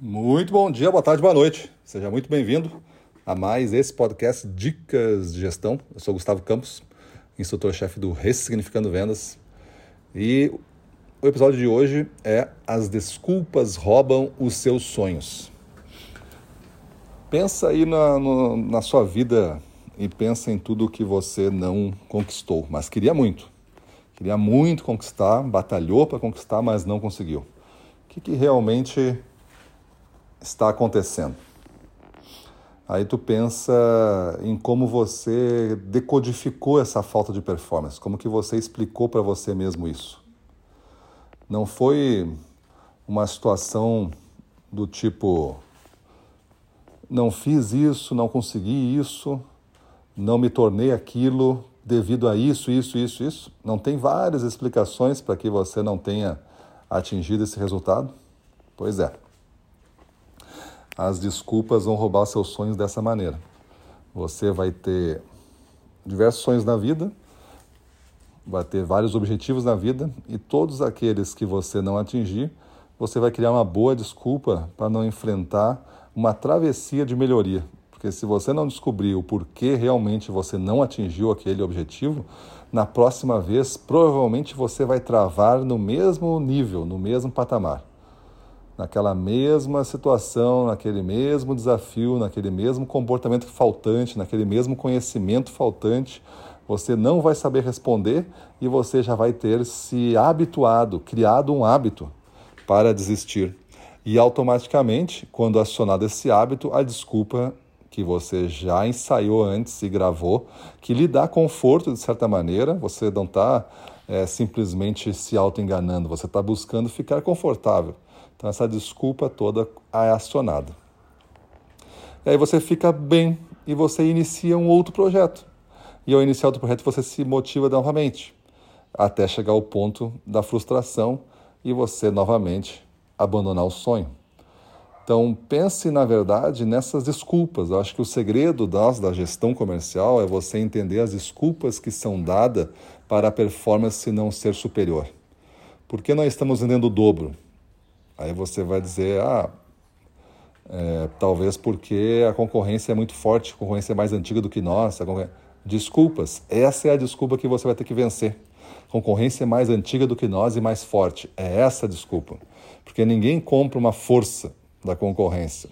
Muito bom dia, boa tarde, boa noite. Seja muito bem-vindo a mais esse podcast Dicas de Gestão. Eu sou Gustavo Campos, instrutor-chefe do Ressignificando Vendas. E o episódio de hoje é As Desculpas Roubam os Seus Sonhos. Pensa aí na, no, na sua vida e pensa em tudo que você não conquistou, mas queria muito. Queria muito conquistar, batalhou para conquistar, mas não conseguiu. O que, que realmente está acontecendo. Aí tu pensa em como você decodificou essa falta de performance, como que você explicou para você mesmo isso. Não foi uma situação do tipo não fiz isso, não consegui isso, não me tornei aquilo devido a isso, isso, isso, isso. Não tem várias explicações para que você não tenha atingido esse resultado? Pois é as desculpas vão roubar seus sonhos dessa maneira. Você vai ter diversos sonhos na vida, vai ter vários objetivos na vida e todos aqueles que você não atingir, você vai criar uma boa desculpa para não enfrentar uma travessia de melhoria. Porque se você não descobrir o porquê realmente você não atingiu aquele objetivo, na próxima vez provavelmente você vai travar no mesmo nível, no mesmo patamar naquela mesma situação, naquele mesmo desafio, naquele mesmo comportamento faltante, naquele mesmo conhecimento faltante, você não vai saber responder e você já vai ter se habituado, criado um hábito para desistir. E automaticamente, quando acionado esse hábito, a desculpa que você já ensaiou antes e gravou, que lhe dá conforto de certa maneira, você não está é, simplesmente se auto-enganando, você está buscando ficar confortável. Então essa desculpa toda é acionada. E aí você fica bem e você inicia um outro projeto. E ao iniciar outro projeto você se motiva novamente, até chegar ao ponto da frustração e você novamente abandonar o sonho. Então pense na verdade nessas desculpas. Eu acho que o segredo das, da gestão comercial é você entender as desculpas que são dadas para a performance não ser superior. Por que nós estamos vendendo o dobro? Aí você vai dizer, ah, é, talvez porque a concorrência é muito forte, a concorrência é mais antiga do que nós. Desculpas, essa é a desculpa que você vai ter que vencer. Concorrência é mais antiga do que nós e mais forte. É essa a desculpa. Porque ninguém compra uma força da concorrência.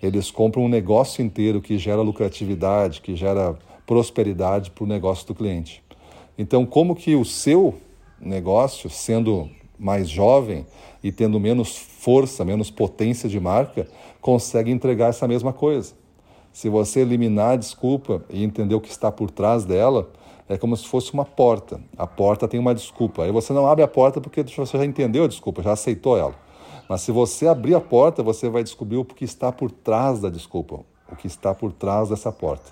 Eles compram um negócio inteiro que gera lucratividade, que gera prosperidade para o negócio do cliente. Então, como que o seu negócio, sendo mais jovem e tendo menos força, menos potência de marca, consegue entregar essa mesma coisa. Se você eliminar a desculpa e entender o que está por trás dela, é como se fosse uma porta. A porta tem uma desculpa. Aí você não abre a porta porque você já entendeu a desculpa, já aceitou ela. Mas se você abrir a porta, você vai descobrir o que está por trás da desculpa, o que está por trás dessa porta.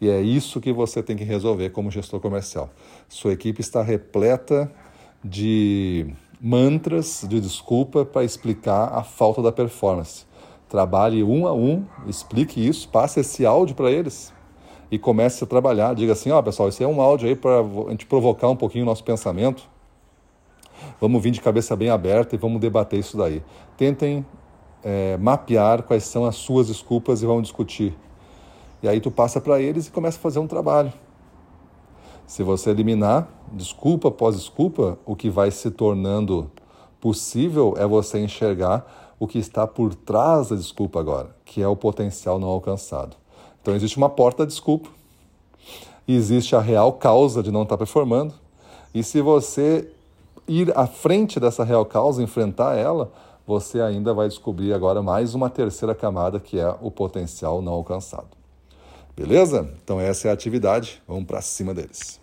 E é isso que você tem que resolver como gestor comercial. Sua equipe está repleta de mantras de desculpa para explicar a falta da performance. Trabalhe um a um, explique isso, passe esse áudio para eles e comece a trabalhar. Diga assim: ó, oh, pessoal, esse é um áudio aí para a gente provocar um pouquinho o nosso pensamento. Vamos vir de cabeça bem aberta e vamos debater isso daí. Tentem é, mapear quais são as suas desculpas e vamos discutir. E aí tu passa para eles e começa a fazer um trabalho. Se você eliminar desculpa após desculpa, o que vai se tornando possível é você enxergar o que está por trás da desculpa agora, que é o potencial não alcançado. Então existe uma porta de desculpa, existe a real causa de não estar performando, e se você ir à frente dessa real causa, enfrentar ela, você ainda vai descobrir agora mais uma terceira camada que é o potencial não alcançado. Beleza? Então essa é a atividade, vamos para cima deles.